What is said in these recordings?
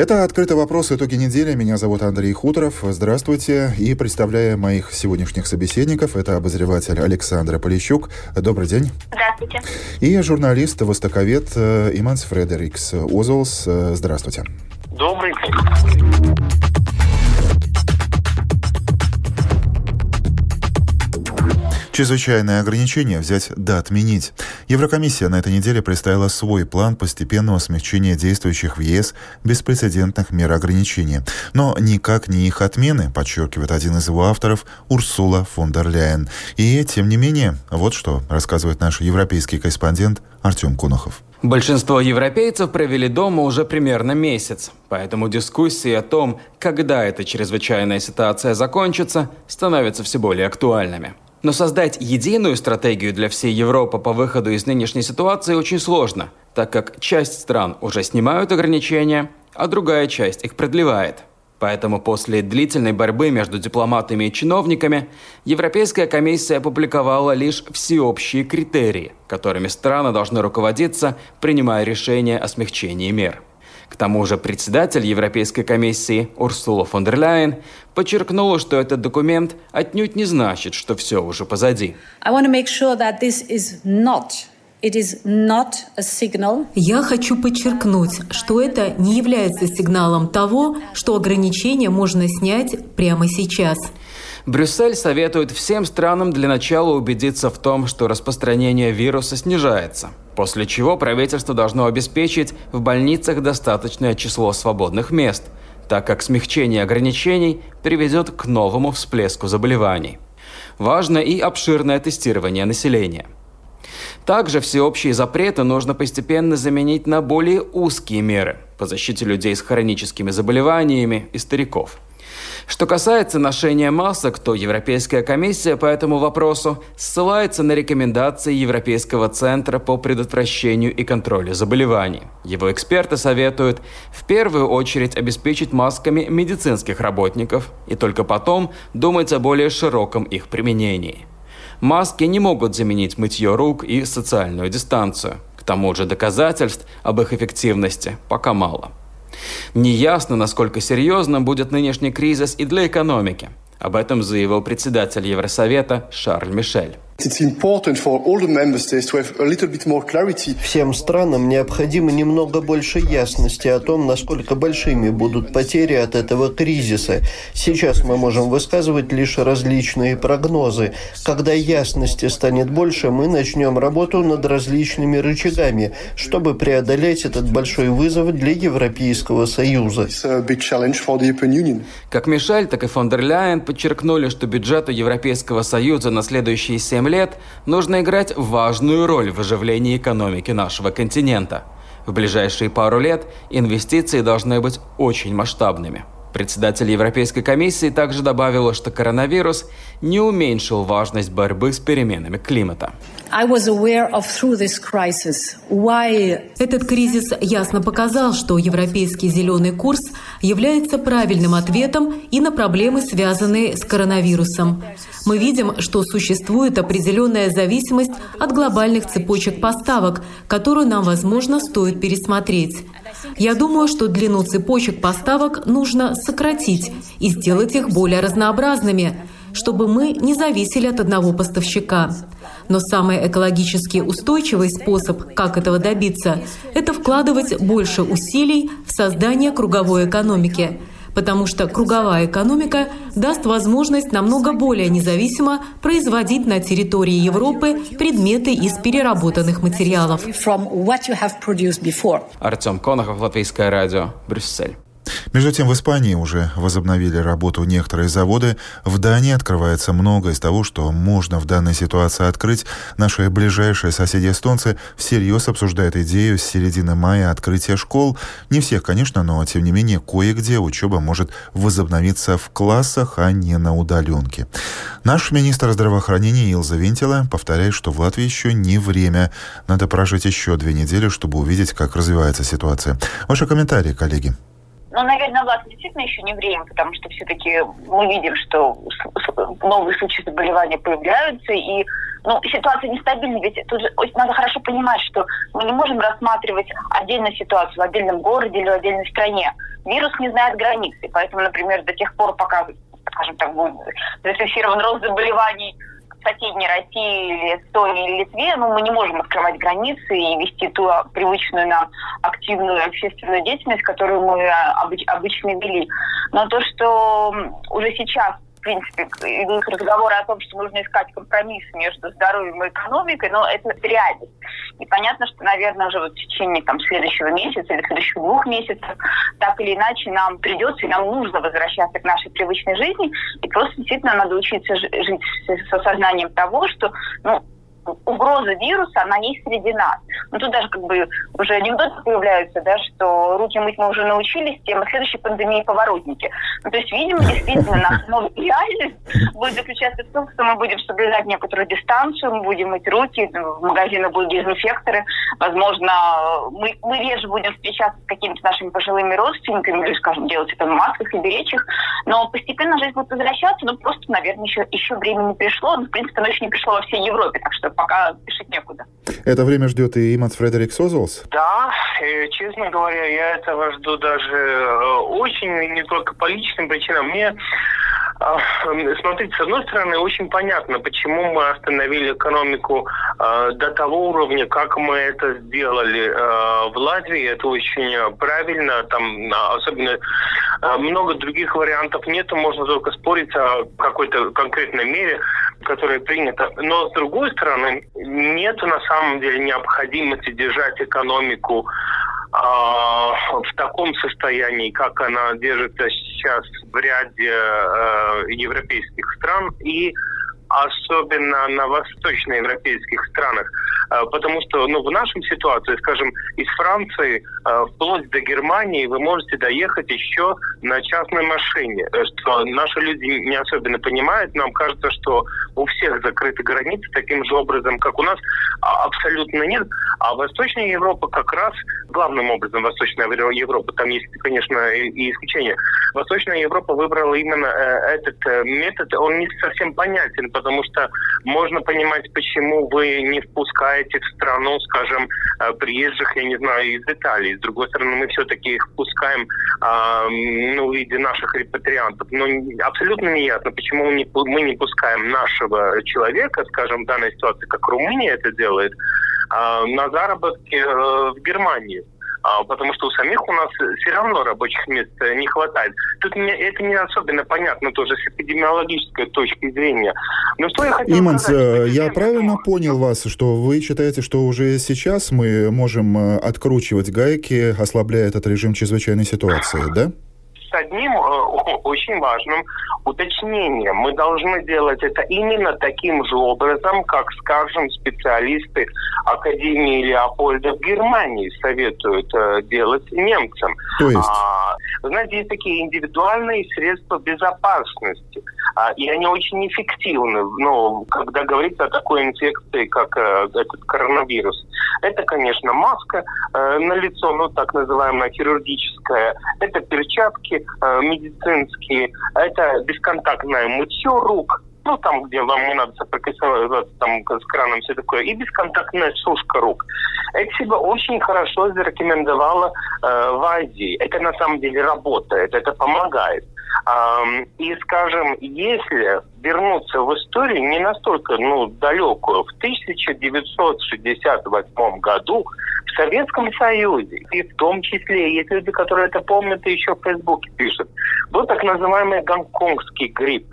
Это «Открытый вопрос. Итоги недели». Меня зовут Андрей Хуторов. Здравствуйте. И представляю моих сегодняшних собеседников. Это обозреватель Александра Полищук. Добрый день. Здравствуйте. И журналист-востоковед э, Иманс Фредерикс Озолс. Здравствуйте. Добрый день. Чрезвычайное ограничение взять да отменить. Еврокомиссия на этой неделе представила свой план постепенного смягчения действующих в ЕС беспрецедентных мер ограничения. Но никак не их отмены, подчеркивает один из его авторов Урсула фон дер Ляйен. И тем не менее, вот что рассказывает наш европейский корреспондент Артем Кунахов. Большинство европейцев провели дома уже примерно месяц, поэтому дискуссии о том, когда эта чрезвычайная ситуация закончится, становятся все более актуальными. Но создать единую стратегию для всей Европы по выходу из нынешней ситуации очень сложно, так как часть стран уже снимают ограничения, а другая часть их продлевает. Поэтому после длительной борьбы между дипломатами и чиновниками Европейская комиссия опубликовала лишь всеобщие критерии, которыми страны должны руководиться, принимая решения о смягчении мер. К тому же председатель Европейской комиссии Урсула фон дер Ляйен подчеркнула, что этот документ отнюдь не значит, что все уже позади. Я хочу подчеркнуть, что это не является сигналом того, что ограничения можно снять прямо сейчас. Брюссель советует всем странам для начала убедиться в том, что распространение вируса снижается, после чего правительство должно обеспечить в больницах достаточное число свободных мест, так как смягчение ограничений приведет к новому всплеску заболеваний. Важно и обширное тестирование населения. Также всеобщие запреты нужно постепенно заменить на более узкие меры по защите людей с хроническими заболеваниями и стариков – что касается ношения масок, то Европейская комиссия по этому вопросу ссылается на рекомендации Европейского центра по предотвращению и контролю заболеваний. Его эксперты советуют в первую очередь обеспечить масками медицинских работников и только потом думать о более широком их применении. Маски не могут заменить мытье рук и социальную дистанцию. К тому же доказательств об их эффективности пока мало. Неясно, насколько серьезным будет нынешний кризис и для экономики. Об этом заявил председатель Евросовета Шарль Мишель. Всем странам необходимо немного больше ясности о том, насколько большими будут потери от этого кризиса. Сейчас мы можем высказывать лишь различные прогнозы. Когда ясности станет больше, мы начнем работу над различными рычагами, чтобы преодолеть этот большой вызов для Европейского Союза. Как Мишель, так и фон дер Ляйен подчеркнули, что бюджету Европейского Союза на следующие семь лет нужно играть важную роль в оживлении экономики нашего континента. В ближайшие пару лет инвестиции должны быть очень масштабными. Председатель Европейской комиссии также добавила, что коронавирус не уменьшил важность борьбы с переменами климата. Этот кризис ясно показал, что европейский зеленый курс является правильным ответом и на проблемы, связанные с коронавирусом. Мы видим, что существует определенная зависимость от глобальных цепочек поставок, которую нам, возможно, стоит пересмотреть. Я думаю, что длину цепочек поставок нужно сократить и сделать их более разнообразными, чтобы мы не зависели от одного поставщика. Но самый экологически устойчивый способ, как этого добиться, это вкладывать больше усилий в создание круговой экономики – потому что круговая экономика даст возможность намного более независимо производить на территории Европы предметы из переработанных материалов. Артем Конохов, Латвийское радио, Брюссель. Между тем, в Испании уже возобновили работу некоторые заводы. В Дании открывается много из того, что можно в данной ситуации открыть. Наши ближайшие соседи эстонцы всерьез обсуждают идею с середины мая открытия школ. Не всех, конечно, но тем не менее кое-где учеба может возобновиться в классах, а не на удаленке. Наш министр здравоохранения Илза Винтила повторяет, что в Латвии еще не время. Надо прожить еще две недели, чтобы увидеть, как развивается ситуация. Ваши комментарии, коллеги. Ну, наверное, власть действительно еще не время, потому что все-таки мы видим, что новые случаи заболевания появляются, и ну, ситуация нестабильна, ведь тут же надо хорошо понимать, что мы не можем рассматривать отдельную ситуацию в отдельном городе или в отдельной стране. Вирус не знает границы, поэтому, например, до тех пор, пока, скажем так, будет зафиксирован рост заболеваний соседней России или Эстонии или Литве, ну, мы не можем открывать границы и вести ту привычную нам активную общественную деятельность, которую мы а, обычно вели. Но то, что уже сейчас в принципе, идут разговоры о том, что нужно искать компромисс между здоровьем и экономикой, но это реальность. И понятно, что, наверное, уже вот в течение там, следующего месяца или следующих двух месяцев так или иначе нам придется и нам нужно возвращаться к нашей привычной жизни. И просто действительно надо учиться жить с осознанием того, что ну, угроза вируса, она есть среди нас. Ну, тут даже как бы уже анекдоты появляются, да, что руки мыть мы уже научились, тема следующей пандемии поворотники. Ну, то есть, видимо, действительно, наша новая реальность будет заключаться в том, что мы будем соблюдать некоторую дистанцию, мы будем мыть руки, в магазинах будут дезинфекторы, возможно, мы, мы реже будем встречаться с какими-то нашими пожилыми родственниками, или, скажем, делать это в масках и беречь их, но постепенно жизнь будет возвращаться, но просто, наверное, еще, еще время не пришло, но, в принципе, оно еще не пришло во всей Европе, так что пока спешить некуда. Это время ждет и Иманс Фредерик Созолс? Да, честно говоря, я этого жду даже э, очень, не только по личным причинам. Мне а, Смотрите, с одной стороны, очень понятно, почему мы остановили экономику э, до того уровня, как мы это сделали э, в Латвии. Это очень правильно. Там особенно э, много других вариантов нет. Можно только спорить о какой-то конкретной мере которое принято. Но с другой стороны, нет на самом деле необходимости держать экономику а, в таком состоянии, как она держится сейчас в ряде э, европейских стран и особенно на восточноевропейских странах. А, потому что ну, в нашем ситуации, скажем, из Франции а, вплоть до Германии вы можете доехать еще на частной машине, э, что наши люди не особенно понимают. Нам кажется, что у всех закрыты границы таким же образом, как у нас, а, абсолютно нет. А Восточная Европа как раз, главным образом Восточная Европа, там есть, конечно, и исключения, Восточная Европа выбрала именно э, этот э, метод, он не совсем понятен, потому что можно понимать, почему вы не впускаете в страну, скажем, э, приезжих, я не знаю, из Италии. С другой стороны, мы все-таки их впускаем ну, в виде наших репатриантов. Но абсолютно неясно, почему мы не, не пускаем нашего человека, скажем, в данной ситуации, как Румыния это делает, на заработки в Германию а, потому что у самих у нас все равно рабочих мест э, не хватает. Тут мне это не особенно понятно тоже с эпидемиологической точки зрения. Но что я хотел Иманс, сказать, э, я правильно понял вас, что вы считаете, что уже сейчас мы можем э, откручивать гайки, ослабляя этот режим чрезвычайной ситуации, да? С одним э, очень важным уточнением. Мы должны делать это именно таким же образом, как, скажем, специалисты Академии Леопольда в Германии советуют э, делать немцам. То есть? А, знаете, есть такие индивидуальные средства безопасности, а, и они очень эффективны, ну, когда говорится о такой инфекции, как э, этот коронавирус. Это, конечно, маска э, на лицо, ну, так называемая хирургическая, это перчатки, э, медицинские, это бесконтактное мытье рук, ну, там, где вам не надо соприкасаться там, с краном, все такое, и бесконтактная сушка рук. Это себя очень хорошо зарекомендовала э, в Азии. Это на самом деле работает, это помогает. Э, и, скажем, если вернуться в историю не настолько ну, далекую, в 1968 году в Советском Союзе, и в том числе есть люди, которые это помнят и еще в Фейсбуке пишут, был так называемый гонконгский грипп.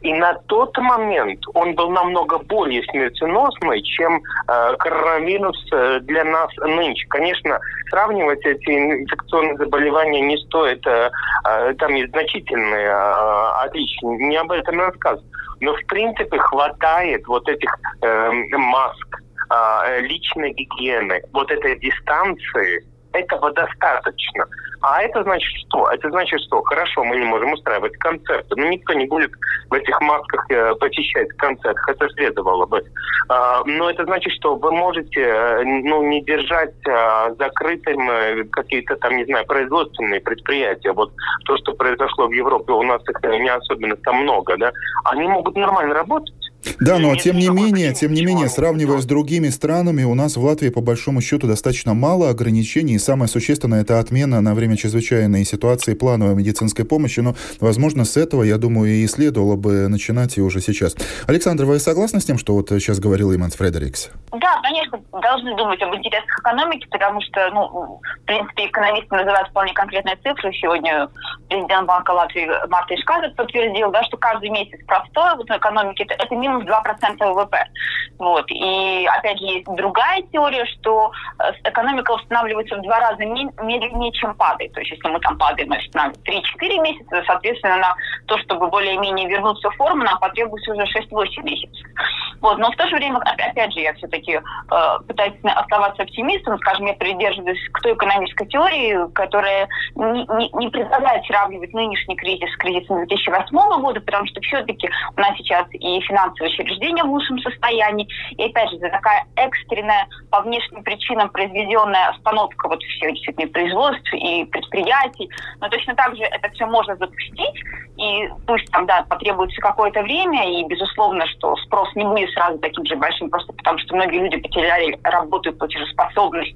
И на тот момент он был намного более смертоносный, чем э, коронавирус э, для нас нынче. Конечно, сравнивать эти инфекционные заболевания не стоит. Э, э, там есть значительные э, отличия. Не об этом рассказываю. Но, в принципе, хватает вот этих э, маск, э, личной гигиены, вот этой дистанции, этого достаточно. А это значит что? Это значит что? Хорошо, мы не можем устраивать концерты, но никто не будет в этих масках э, посещать концерт, хотя следовало бы. А, но это значит, что вы можете э, ну, не держать а, закрытым э, какие-то там, не знаю, производственные предприятия. Вот то, что произошло в Европе, у нас их не особенно там много, да, они могут нормально работать. Да, но тем не менее, тем не менее, сравнивая с другими странами, у нас в Латвии по большому счету достаточно мало ограничений. И самое существенное это отмена на время чрезвычайной ситуации плановой медицинской помощи. Но, возможно, с этого, я думаю, и следовало бы начинать и уже сейчас. Александр, вы согласны с тем, что вот сейчас говорил Иманс Фредерикс? Да, конечно, должны думать об интересах экономики, потому что, ну, в принципе, экономисты называют вполне конкретные цифры. Сегодня президент Банка Латвии Марта Ишказов подтвердил, да, что каждый месяц простой вот, в экономике это, это минус 2% ВВП. Вот. И, опять же, есть другая теория, что э, экономика восстанавливается в два раза медленнее, чем падает. То есть, если мы там падаем на 3-4 месяца, соответственно, на то, чтобы более-менее вернуться в форму, нам потребуется уже 6-8 месяцев. Вот. Но в то же время, опять же, я все-таки э, пытаюсь оставаться оптимистом. Скажем, я придерживаюсь к той экономической теории, которая не, не, не предлагает сравнивать нынешний кризис с кризисом 2008 года, потому что все-таки у нас сейчас и финансовые учреждения в лучшем состоянии. И опять же, за такая экстренная по внешним причинам произведенная остановка вот всех действительно производств и предприятий. Но точно так же это все можно запустить, и пусть там, да, потребуется какое-то время, и безусловно, что спрос не будет сразу таким же большим, просто потому что многие люди потеряли работу и платежеспособность,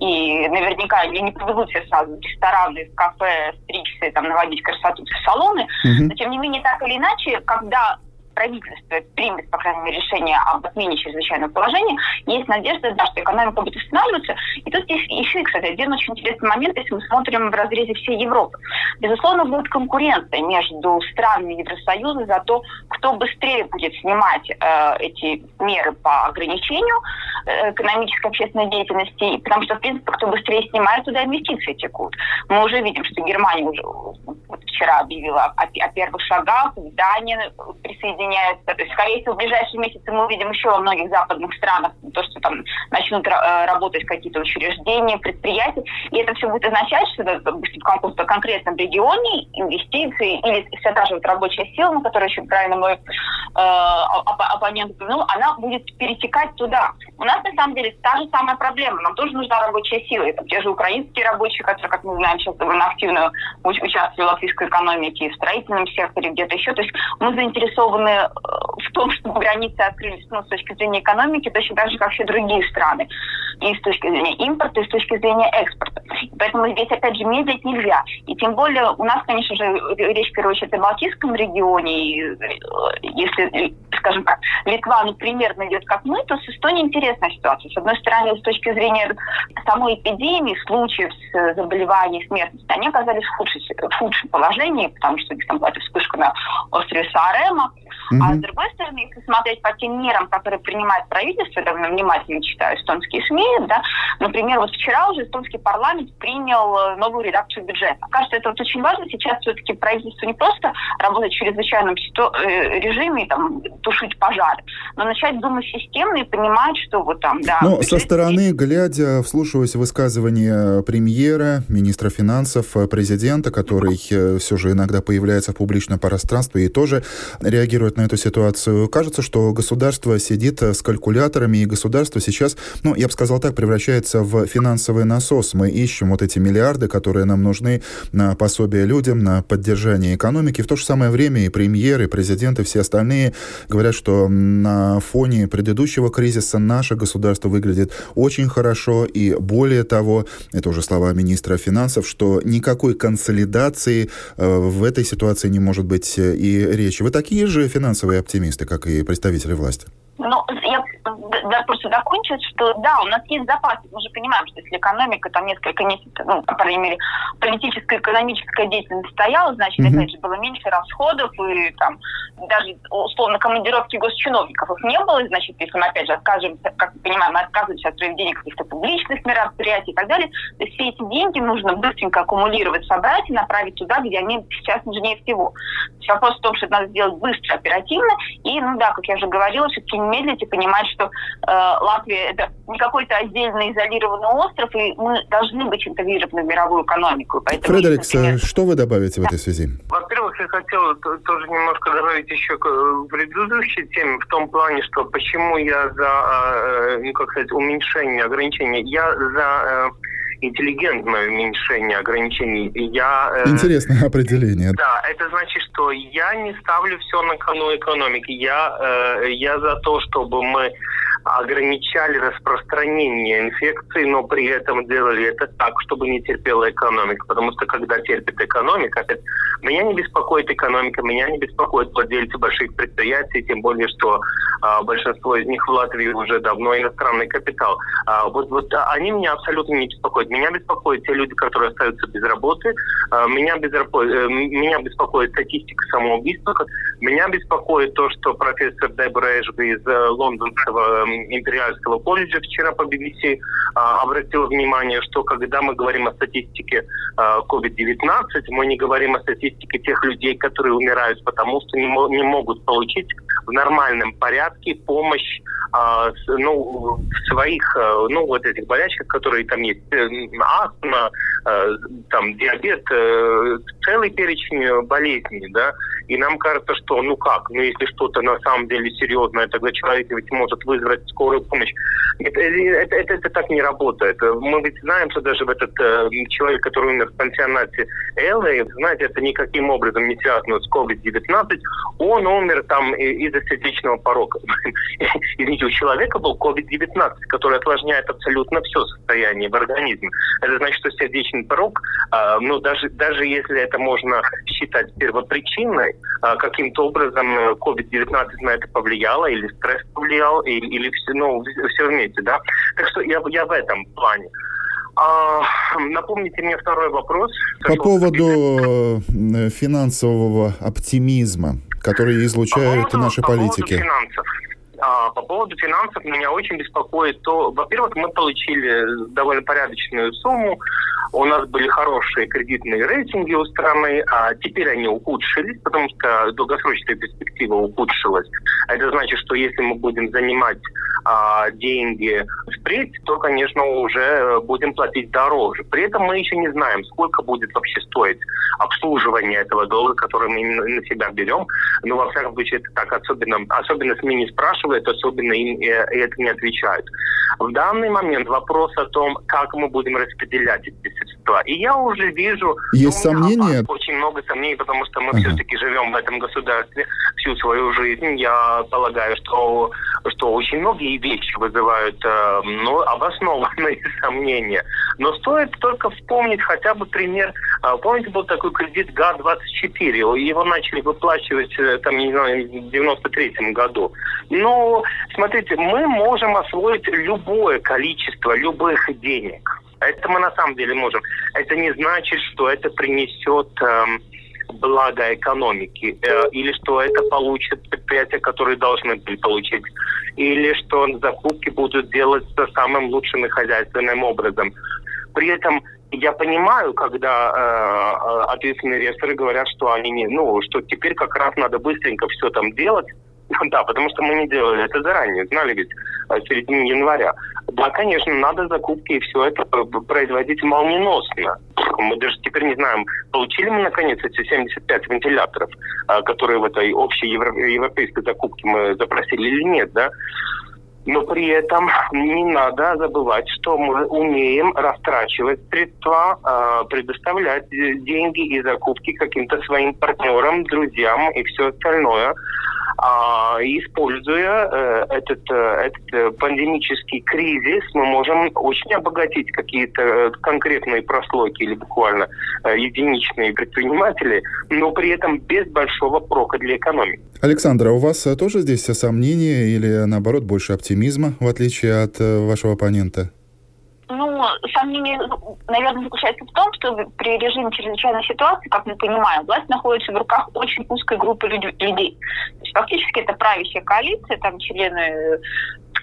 и наверняка они не повезут все сразу в рестораны, в кафе, стричься, там, наводить красоту в салоны, mm-hmm. но тем не менее, так или иначе, когда правительство примет, по крайней мере, решение об отмене чрезвычайного положения, есть надежда, да, что экономика будет останавливаться. И тут есть еще, кстати, один очень интересный момент, если мы смотрим в разрезе всей Европы. Безусловно, будет конкуренция между странами Евросоюза за то, кто быстрее будет снимать э, эти меры по ограничению э, экономической общественной деятельности, потому что, в принципе, кто быстрее снимает, туда инвестиции текут. Мы уже видим, что Германия уже вот вчера объявила о, о первых шагах, Дания присоединяется меняются. То есть, скорее всего, в ближайшие месяцы мы увидим еще во многих западных странах то, что там начнут э, работать какие-то учреждения, предприятия. И это все будет означать, что, допустим, в каком-то конкретном регионе инвестиции или вся та же вот рабочая сила, на которую еще правильно мой э, оппонент упомянул, она будет перетекать туда. У нас, на самом деле, та же самая проблема. Нам тоже нужна рабочая сила. Это те же украинские рабочие, которые, как мы знаем, сейчас довольно активно участвуют в латвийской экономике, в строительном секторе, где-то еще. То есть мы заинтересованы Э, в том, чтобы границы открылись ну, с точки зрения экономики, точно так же, как все другие страны. И с точки зрения импорта, и с точки зрения экспорта. Поэтому здесь, опять же, медлить нельзя. И тем более у нас, конечно же, речь в первую очередь о Балтийском регионе. И э, если, скажем так, Литва, ну, примерно идет как мы, то с Эстонией интересная ситуация. С одной стороны, с точки зрения самой эпидемии, случаев заболеваний, смертности, они оказались в худшем, в худшем положении, потому что у них там была вспышка на острове Саарема, Mm-hmm. А с другой стороны, если смотреть по тем мерам, которые принимает правительство, я внимательно читаю эстонские СМИ, да, например, вот вчера уже эстонский парламент принял э, новую редакцию бюджета. Кажется, это вот очень важно. Сейчас все-таки правительство не просто работать в чрезвычайном э, режиме, там, тушить пожары, но начать думать системно и понимать, что вот там, да... Ну, со стороны, глядя, вслушиваясь в высказывания премьера, министра финансов, президента, который э, все же иногда появляется в публичном пространстве и тоже реагирует на эту ситуацию. Кажется, что государство сидит э, с калькуляторами, и государство сейчас, ну, я бы сказал так, превращается в финансовый насос. Мы ищем вот эти миллиарды, которые нам нужны на пособие людям, на поддержание экономики. В то же самое время и премьеры, и президенты, все остальные говорят, что на фоне предыдущего кризиса наше государство выглядит очень хорошо, и более того, это уже слова министра финансов, что никакой консолидации э, в этой ситуации не может быть э, и речи. Вы такие же финансовые оптимисты, как и представители власти? Ну, я да, просто закончу, что да, у нас есть запасы. Мы же понимаем, что если экономика там несколько месяцев, ну, по крайней мере, политическая экономическая деятельность стояла, значит, mm-hmm. опять же, было меньше расходов, и там даже условно командировки госчиновников их не было, значит, если мы опять же отказываемся, как мы понимаем, мы отказываемся от проведения каких-то публичных мероприятий и так далее, то есть все эти деньги нужно быстренько аккумулировать, собрать и направить туда, где они сейчас нужнее всего. То есть вопрос в том, что это надо сделать быстро, оперативно, и, ну да, как я уже говорила, все-таки не медлить и понимать, что Латвия это не какой-то отдельно изолированный остров, и мы должны быть интегрированы в мировую экономику. Поэтому, Фредерикс, например... что вы добавите в этой связи? Во-первых, я хотел тоже немножко добавить еще к э, предыдущей теме в том плане, что почему я за, э, ну, как сказать, уменьшение ограничений. Я за э, интеллигентное уменьшение ограничений. Я, Интересное определение. Да, это значит, что я не ставлю все на кону экономики. Я, я за то, чтобы мы ограничали распространение инфекции, но при этом делали это так, чтобы не терпела экономика. Потому что когда терпит экономика, опять, меня не беспокоит экономика, меня не беспокоит владельцы больших предприятий, тем более, что а, большинство из них в Латвии уже давно иностранный капитал. А, вот, вот они меня абсолютно не беспокоят. Меня беспокоят те люди, которые остаются без работы. А, меня, безрапо... Э, меня беспокоит статистика самоубийства. Меня беспокоит то, что профессор Дебора Эшби из э, лондонского империальского колледжа вчера по BBC а, обратила внимание, что когда мы говорим о статистике а, COVID-19, мы не говорим о статистике тех людей, которые умирают, потому что не, не могут получить в нормальном порядке помощь а, ну, своих, а, ну, вот этих болячках, которые там есть, э, астма, а, там, диабет, а, целый перечень болезней, да, и нам кажется, что, ну как, ну если что-то на самом деле серьезное, тогда человек ведь может вызвать скорую помощь. Это, это, это, это так не работает. Мы ведь знаем, что даже этот э, человек, который умер в пансионате Эллы, знаете, это никаким образом не связано с COVID-19, он умер там из-за сердечного порока. Извините, у человека был COVID-19, который осложняет абсолютно все состояние в организме. Это значит, что сердечный порог, э, ну даже, даже если это можно считать первопричиной, каким-то образом COVID-19 на это повлияло, или стресс повлиял, или, или все, ну, все вместе, да. Так что я, я в этом плане. А, напомните мне второй вопрос. По поводу э, финансового оптимизма, который излучают по поводу, наши по политики. Поводу финансов. А, по поводу финансов меня очень беспокоит то, во-первых, мы получили довольно порядочную сумму, у нас были хорошие кредитные рейтинги у страны, а теперь они ухудшились, потому что долгосрочная перспектива ухудшилась. Это значит, что если мы будем занимать а, деньги впредь, то, конечно, уже будем платить дороже. При этом мы еще не знаем, сколько будет вообще стоить обслуживание этого долга, который мы на себя берем. Но, во всяком случае, это так особенно, особенно СМИ не спрашивают, особенно им и это не отвечают. В данный момент вопрос о том, как мы будем распределять эти средства. И я уже вижу... Есть ну, сомнения? Очень много сомнений, потому что мы ага. все-таки живем в этом государстве всю свою жизнь. Я полагаю, что, что очень многие вещи вызывают э, ну, обоснованные сомнения. Но стоит только вспомнить хотя бы пример. Э, помните, был такой кредит ГА-24. Его начали выплачивать, э, там, не знаю, в 93 году. Но, смотрите, мы можем освоить любое количество любых денег. Это мы на самом деле можем. Это не значит, что это принесет э, благо экономики, э, или что это получат предприятия, которые должны были получить, или что закупки будут делаться самым лучшим и хозяйственным образом. При этом я понимаю, когда э, ответственные ресторы говорят, что они не, ну, что теперь как раз надо быстренько все там делать, Да, потому что мы не делали это заранее, знали ведь в середине января. Да, конечно, надо закупки и все это производить молниеносно. Мы даже теперь не знаем, получили мы наконец эти 75 вентиляторов, а, которые в этой общей европейской закупке мы запросили или нет, да? Но при этом не надо забывать, что мы умеем растрачивать средства, а, предоставлять деньги и закупки каким-то своим партнерам, друзьям и все остальное. А, используя э, этот, э, этот э, пандемический кризис, мы можем очень обогатить какие-то конкретные прослойки или буквально единичные предприниматели, но при этом без большого прока для экономики. Александр, а у вас тоже здесь сомнения или, наоборот, больше оптимизма, в отличие от вашего оппонента? Ну, сомнение, наверное, заключается в том, что при режиме чрезвычайной ситуации, как мы понимаем, власть находится в руках очень узкой группы людей. Есть фактически это правящая коалиция, там члены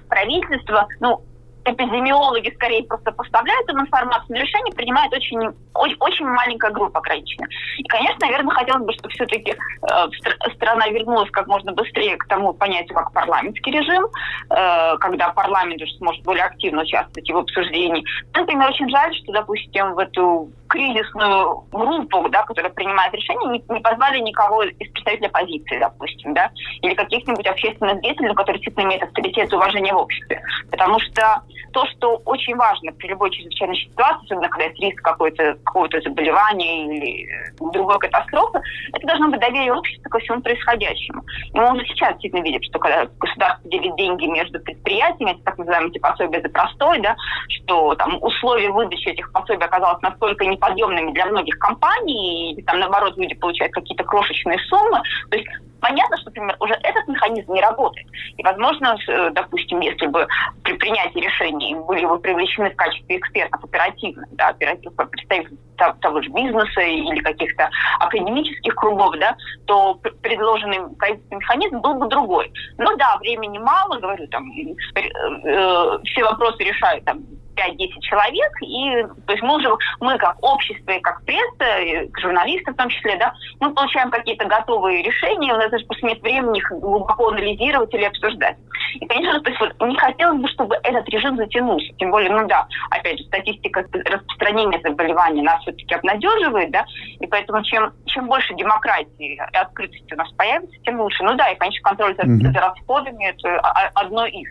правительства. Ну, эпидемиологи скорее просто поставляют им информацию, но решение принимает очень, очень, очень маленькая группа ограниченная. И, конечно, наверное, хотелось бы, чтобы все-таки э, страна вернулась как можно быстрее к тому понятию, как парламентский режим, э, когда парламент уже сможет более активно участвовать в обсуждении. Например, очень жаль, что, допустим, в эту кризисную группу, да, которая принимает решения, не, не позвали никого из представителей оппозиции, допустим, да, или каких-нибудь общественных деятелей, которые действительно имеют авторитет и уважение в обществе. Потому что то, что очень важно при любой чрезвычайной ситуации, особенно когда есть риск какой-то, какого-то заболевания или другой катастрофы, это должно быть доверие общества ко всему происходящему. И мы уже сейчас действительно видим, что когда государство делит деньги между предприятиями, это так называемые эти пособия за простой, да, что там условия выдачи этих пособий оказалось настолько неподъемными для многих компаний, и там наоборот люди получают какие-то крошечные суммы. То есть понятно, что, например, уже этот механизм не работает. И, возможно, э, допустим, если бы при принятии решений были бы привлечены в качестве экспертов оперативно, да, оперативных представителей того же бизнеса или каких-то академических кругов, да, то предложенный правительственный механизм был бы другой. Ну да, времени мало, говорю, там, э, э, все вопросы решают там 5-10 человек, и то есть мы уже, мы как общество и как пресса, и журналисты в том числе, да, мы получаем какие-то готовые решения, у нас даже просто нет времени их глубоко анализировать или обсуждать. И, конечно, то есть вот не хотелось бы, чтобы этот режим затянулся. Тем более, ну да, опять же, статистика распространения заболеваний нас все-таки обнадеживает, да, и поэтому чем, чем больше демократии и открытости у нас появится, тем лучше. Ну да, и, конечно, контроль за, mm-hmm. за расходами – это одно из.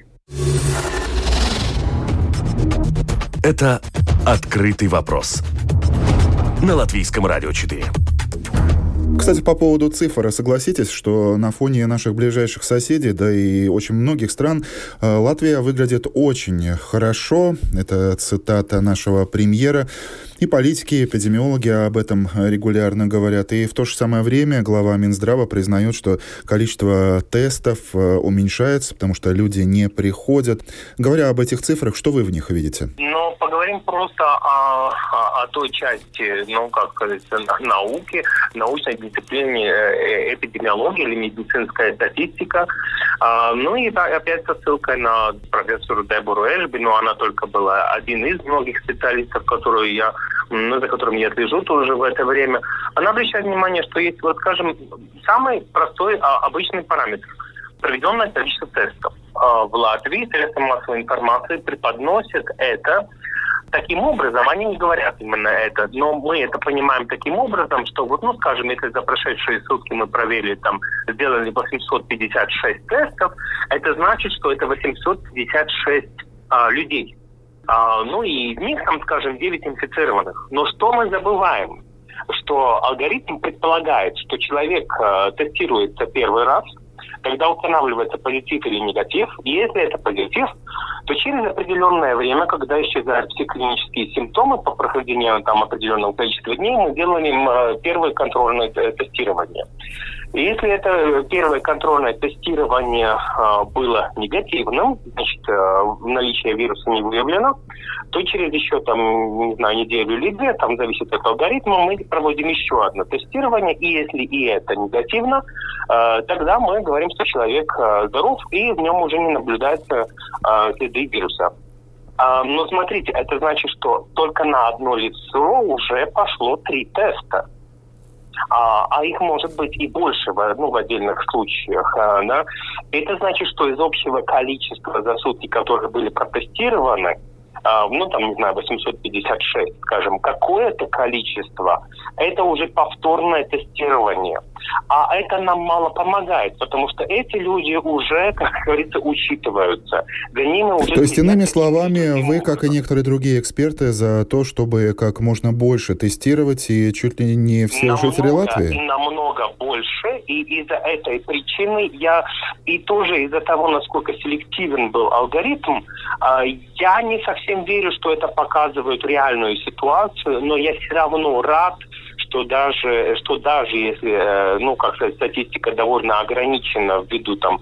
Это «Открытый вопрос» на Латвийском радио 4. Кстати, по поводу цифр, согласитесь, что на фоне наших ближайших соседей, да и очень многих стран, э, Латвия выглядит очень хорошо. Это цитата нашего премьера. И политики, и эпидемиологи об этом регулярно говорят. И в то же самое время глава Минздрава признает, что количество тестов э, уменьшается, потому что люди не приходят. Говоря об этих цифрах, что вы в них видите? Ну, поговорим просто о, о, о той части, ну, как говорится, науки, научной дисциплине э, эпидемиологии или медицинская статистика. А, ну и опять со ссылкой на профессору Дебору Эльби, но она только была один из многих специалистов, которую я, ну, за которым я слежу тоже в это время. Она обращает внимание, что есть, вот скажем, самый простой а, обычный параметр – проведенное количество тестов. А, в Латвии средства массовой информации преподносят это таким образом, они не говорят именно это, но мы это понимаем таким образом, что вот, ну, скажем, если за прошедшие сутки мы провели, там, сделали 856 тестов, это значит, что это 856 а, людей. А, ну, и из них, там, скажем, 9 инфицированных. Но что мы забываем? Что алгоритм предполагает, что человек а, тестируется первый раз – когда устанавливается позитив или негатив, и если это позитив, то через определенное время, когда исчезают все клинические симптомы по прохождению там определенного количества дней, мы делаем э, первое контрольное тестирование. Если это первое контрольное тестирование э, было негативным, значит, э, наличие вируса не выявлено, то через еще там, не знаю, неделю или две, там зависит от алгоритма, мы проводим еще одно тестирование, и если и это негативно, э, тогда мы говорим, что человек э, здоров, и в нем уже не наблюдается э, следы вируса. Э, но смотрите, это значит, что только на одно лицо уже пошло три теста а, а их может быть и больше ну, в отдельных случаях. А, да? Это значит, что из общего количества за сутки, которые были протестированы, ну, там, не знаю, 856, скажем, какое-то количество, это уже повторное тестирование. А это нам мало помогает, потому что эти люди уже, как говорится, учитываются. Гонины уже... То есть, иными словами, вы, как и некоторые другие эксперты, за то, чтобы как можно больше тестировать и чуть ли не все намного, жители Латвии? Намного больше, и из-за этой причины я, и тоже из-за того, насколько селективен был алгоритм, а, я не совсем верю, что это показывает реальную ситуацию, но я все равно рад, что даже, что даже если, э, ну, как сказать, статистика довольно ограничена ввиду там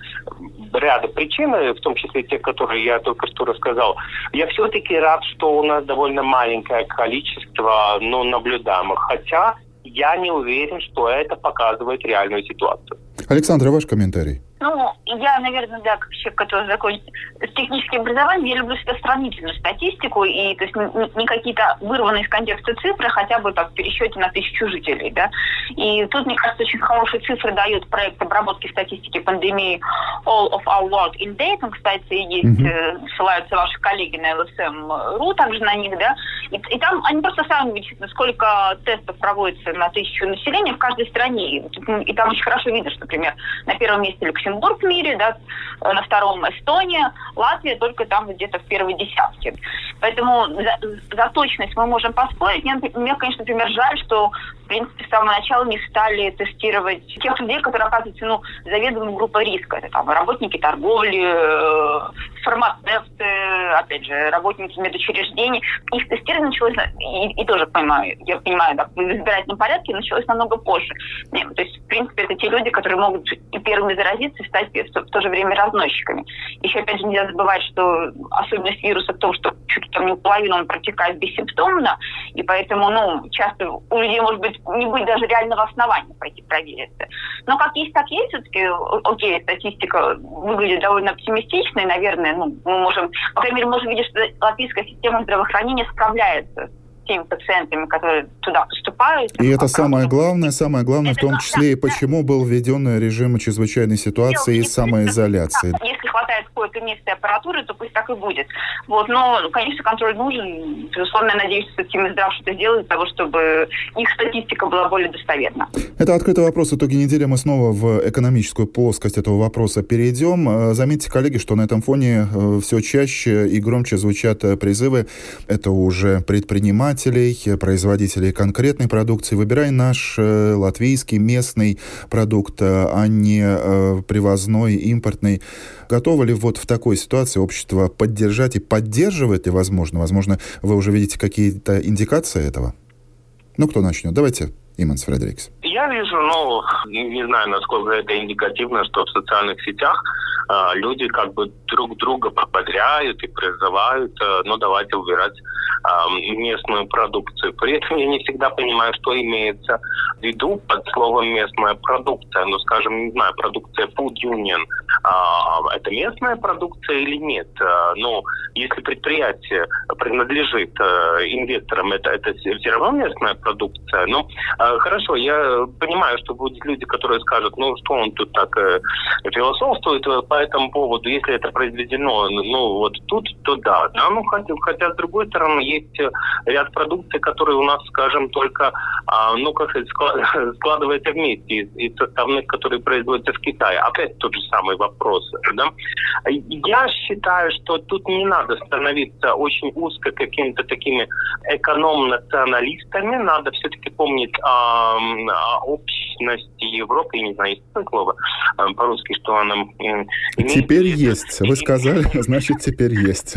ряда причин, в том числе те, которые я только что рассказал, я все-таки рад, что у нас довольно маленькое количество ну, наблюдаемых. Хотя я не уверен, что это показывает реальную ситуацию. Александр, ваш комментарий? Ну, я, наверное, да, как человек, который закончил с техническим образованием, я люблю всегда сравнительную статистику, и то есть не, не какие-то вырванные из контекста цифры, хотя бы так в пересчете на тысячу жителей, да. И тут, мне кажется, очень хорошие цифры дает проект обработки статистики пандемии All of Our Work in Data. Кстати, есть, mm-hmm. ссылаются ваши коллеги на LSM.ru, также на них, да. И, и там они просто сами вычислят, сколько тестов проводится на тысячу населения в каждой стране. И, и там очень хорошо видно, что, например, на первом месте Люксембург, Люксембург в мире, да, на втором Эстония, Латвия только там где-то в первой десятке. Поэтому за, за точность мы можем поспорить. Мне, конечно, например, жаль, что, в принципе, с самого начала не стали тестировать тех людей, которые оказываются, ну, заведомой группой риска. Это там работники торговли, э, фармацевты, опять же, работники медучреждений. Их тестирование началось, и, и тоже понимаю, я понимаю, да, в избирательном порядке началось намного позже. Нет, то есть, в принципе, это те люди, которые могут и первыми заразиться, и стать в то же время разносчиками. Еще, опять же, нельзя забывать, что особенность вируса в том, что чуть ли там не половину он протекает бессимптомно, и поэтому, ну, часто у людей, может быть, не будет даже реального основания пойти провериться. Но как есть, так есть. Все-таки, окей, статистика выглядит довольно оптимистичной, наверное, ну, мы можем, по крайней мере, можем видеть, что латвийская система здравоохранения справляется теми пациентами, которые туда поступают. И это самое главное, самое главное это в том числе и почему был введен режим чрезвычайной ситуации и самоизоляции. Если хватает какой-то места аппаратуры, то пусть так и будет. Вот, но, конечно, контроль нужен. Безусловно, я надеюсь, что Тим Здрав что-то сделает для того, чтобы их статистика была более достоверна. Это открытый вопрос. Итоги недели мы снова в экономическую плоскость этого вопроса перейдем. Э, заметьте, коллеги, что на этом фоне э, все чаще и громче звучат э, призывы. Это уже предприниматели предпринимателей, производителей конкретной продукции. Выбирай наш э, латвийский местный продукт, э, а не э, привозной, импортный. Готовы ли вот в такой ситуации общество поддержать и поддерживает ли, возможно? Возможно, вы уже видите какие-то индикации этого? Ну, кто начнет? Давайте Иманс Фредерикс. Я вижу, ну, не знаю, насколько это индикативно, что в социальных сетях э, люди как бы друг друга подбодряют и призывают, э, ну, давайте убирать э, местную продукцию. При этом я не всегда понимаю, что имеется в виду под словом местная продукция. Ну, скажем, не знаю, продукция Food Union. Э, это местная продукция или нет? Э, ну, если предприятие принадлежит э, инвесторам, это, это все равно местная продукция. Ну, а, хорошо, я понимаю, что будут люди, которые скажут, ну что он тут так э, философствует э, по этому поводу, если это произведено, ну вот тут, то да. да ну, хотя, хотя с другой стороны есть ряд продукции, которые у нас, скажем, только, а, ну как сказать, складывается вместе из, из составных, которые производятся в Китае. Опять тот же самый вопрос. Да? Я считаю, что тут не надо становиться очень узко какими-то такими эконом-националистами, надо все-таки помнить о о общности Европы, не знаю, есть такое слово по-русски, что она... Теперь есть. Вы сказали, значит, теперь есть.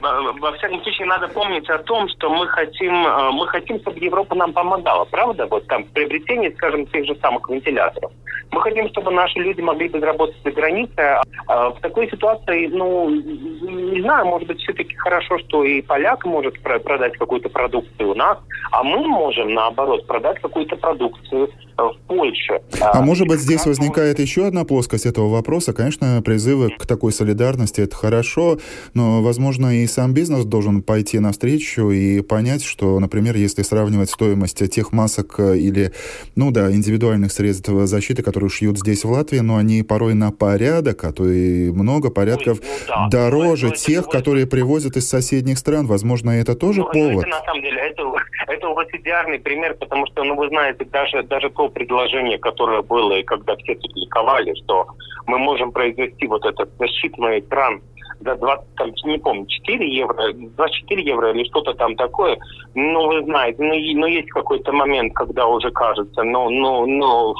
Во всяком случае, надо помнить о том, что мы хотим, э, мы хотим, чтобы Европа нам помогала, правда? Вот там в приобретении, скажем, тех же самых вентиляторов. Мы хотим, чтобы наши люди могли безработать за границей. А в такой ситуации, ну, не знаю, может быть, все-таки хорошо, что и поляк может продать какую-то продукцию у нас, а мы можем, наоборот, продать какую-то продукцию э, в Польше. А, а может быть, здесь возникает еще одна плоскость этого вопроса. Конечно, призывы к такой солидарности – это хорошо, но, возможно, и сам бизнес должен пойти навстречу и понять, что, например, если сравнивать стоимость тех масок э, или, ну да, индивидуальных средств защиты, которые шьют здесь в Латвии, но они порой на порядок, а то и много порядков ну, да. дороже но, тех, это, которые привозят из соседних стран. Возможно, это тоже ну, повод. Это, на самом деле, это, это у вас идеальный пример, потому что, ну, вы знаете, даже, даже то предложение, которое было, и когда все тут ликовали, что мы можем произвести вот этот защитный экран за 20, там, не помню, 4 евро, 24 евро или что-то там такое. Ну, вы знаете, ну, ну есть какой-то момент, когда уже кажется, ну, ну, ну,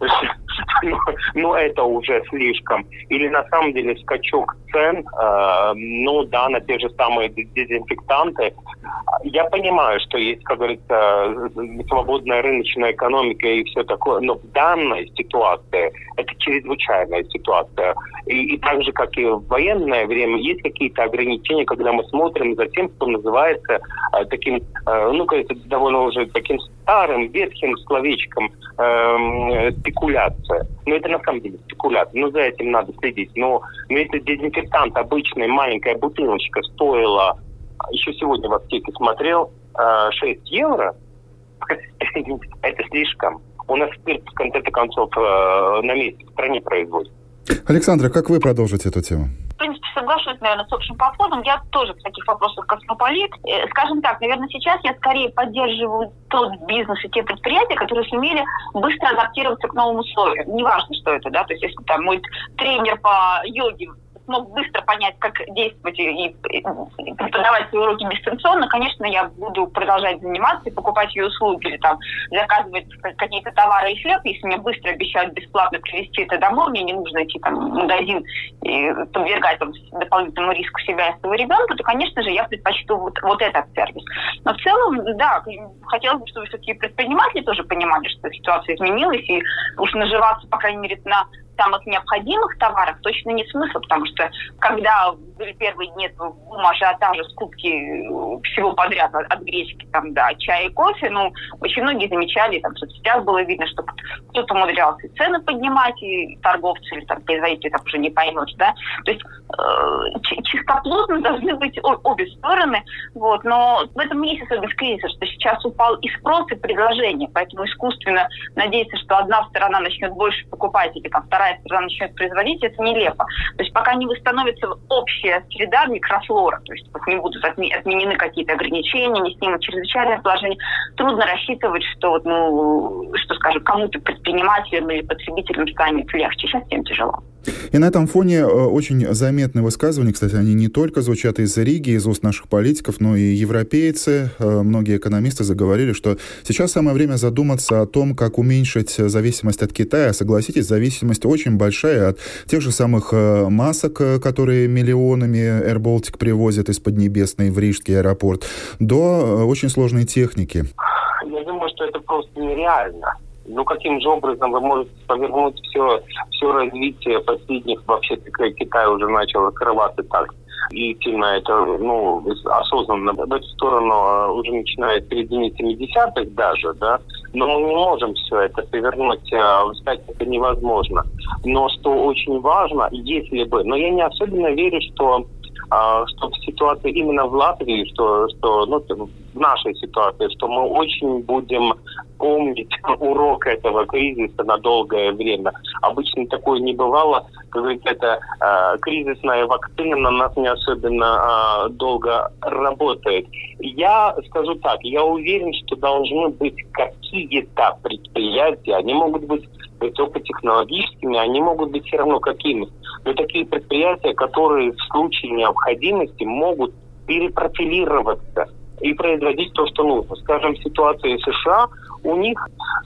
ну, это уже слишком. Или на самом деле скачок цен, э, ну да, на те же самые дезинфектанты. Я понимаю, что есть, как говорится, свободная рыночная экономика и все такое, но в данной ситуации это чрезвычайная ситуация. И, и так же, как и в военное время, есть какие-то ограничения, когда мы смотрим за тем, что называется э, таким, э, ну, кажется, довольно уже таким старым, ветхим словечком э, спекуляция. Но это на самом деле спекуляция. Ну, за этим надо следить. Но, но если дезинфектант обычная маленькая бутылочка стоила еще сегодня в аптеке смотрел, 6 э, евро, это слишком. У нас спирт, в конце концов, э, на месте в стране производит. Александра, как вы продолжите эту тему? В принципе, соглашусь, наверное, с общим подходом. Я тоже в таких вопросах космополит. Э, скажем так, наверное, сейчас я скорее поддерживаю тот бизнес и те предприятия, которые сумели быстро адаптироваться к новым условиям. Неважно, что это, да, то есть если там мой тренер по йоге смог быстро понять, как действовать и преподавать свои уроки дистанционно, конечно, я буду продолжать заниматься и покупать ее услуги или там заказывать какие-то товары и хлеб. Если мне быстро обещают бесплатно привезти это домой, мне не нужно идти там, в магазин и подвергать там, дополнительному риску себя и своего ребенка, то, конечно же, я предпочту вот, вот этот сервис. Но в целом, да, хотелось бы, чтобы все-таки предприниматели тоже понимали, что ситуация изменилась, и уж наживаться, по крайней мере, на самых необходимых товарах точно нет смысла, потому что когда были первые дни бума ажиотажа скупки э, всего подряд от, гречки там, до чая и кофе, ну, очень многие замечали, там в соцсетях было видно, что кто-то умудрялся цены поднимать, и торговцы или там производители там уже не поймут, да. То есть э, чистоплотно должны быть обе стороны, вот, но в этом есть особенность кризиса, что сейчас упал и спрос, и предложение, поэтому искусственно надеяться, что одна сторона начнет больше покупать, или там вторая страна начнет производить, это нелепо. То есть пока не восстановится общая среда микрофлора, то есть вот не будут отменены какие-то ограничения, не снимут чрезвычайное положение, трудно рассчитывать, что, вот, ну, что скажем, кому-то предпринимателям или потребителям станет легче. Сейчас всем тяжело. И на этом фоне э, очень заметные высказывания, кстати, они не только звучат из Риги, из уст наших политиков, но и европейцы, э, многие экономисты заговорили, что сейчас самое время задуматься о том, как уменьшить зависимость от Китая. Согласитесь, зависимость очень большая от тех же самых э, масок, которые миллионами Air Baltic привозят из Поднебесной в Рижский аэропорт, до очень сложной техники. Я думаю, что это просто нереально ну каким же образом вы можете повернуть все, все развитие последних, вообще Китай уже начал открываться так и сильно это, ну, осознанно в эту сторону а, уже начинает середине 70-х даже, да, но мы не можем все это повернуть, а, сказать, это невозможно. Но что очень важно, если бы, но я не особенно верю, что что в ситуации именно в Латвии, что, что ну, в нашей ситуации, что мы очень будем помнить урок этого кризиса на долгое время. Обычно такое не бывало. Как говорится, это э, кризисная вакцина на нас не особенно э, долго работает. Я скажу так, я уверен, что должны быть какие-то предприятия, они могут быть высокотехнологическими, они могут быть все равно какими. Но такие предприятия, которые в случае необходимости могут перепрофилироваться и производить то, что нужно. Скажем, в ситуации США у них,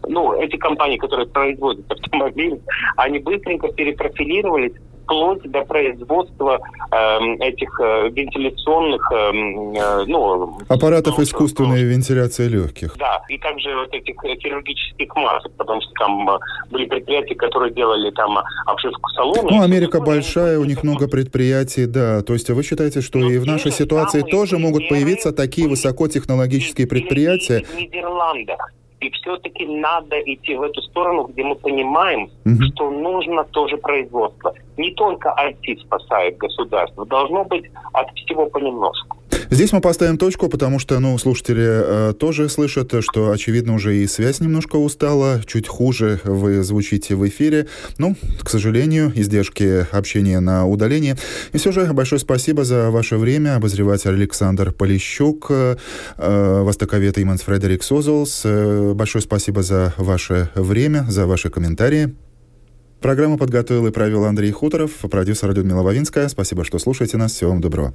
ну, эти компании, которые производят автомобили, они быстренько перепрофилировались вплоть до производства э, этих э, вентиляционных, э, э, ну... Аппаратов ну, искусственной ну, вентиляции легких. Да, и также вот этих хирургических масок, потому что там э, были предприятия, которые делали там обшивку салона. Ну, Америка большая, у них много предприятий, да. То есть вы считаете, что Но и в нашей ситуации тоже могут появиться такие высокотехнологические предприятия? В Нидерландах и все-таки надо идти в эту сторону, где мы понимаем, угу. что нужно тоже производство. Не только IT спасает государство, должно быть от всего понемножку. Здесь мы поставим точку, потому что, ну, слушатели э, тоже слышат, что, очевидно, уже и связь немножко устала, чуть хуже вы звучите в эфире. Ну, к сожалению, издержки общения на удалении. И все же большое спасибо за ваше время. Обозреватель Александр Полищук, э, востоковед Иманс Фредерик Созолс. Э, большое спасибо за ваше время, за ваши комментарии. Программу подготовил и провел Андрей Хуторов, продюсер Людмила Вавинская. Спасибо, что слушаете нас. Всего вам доброго.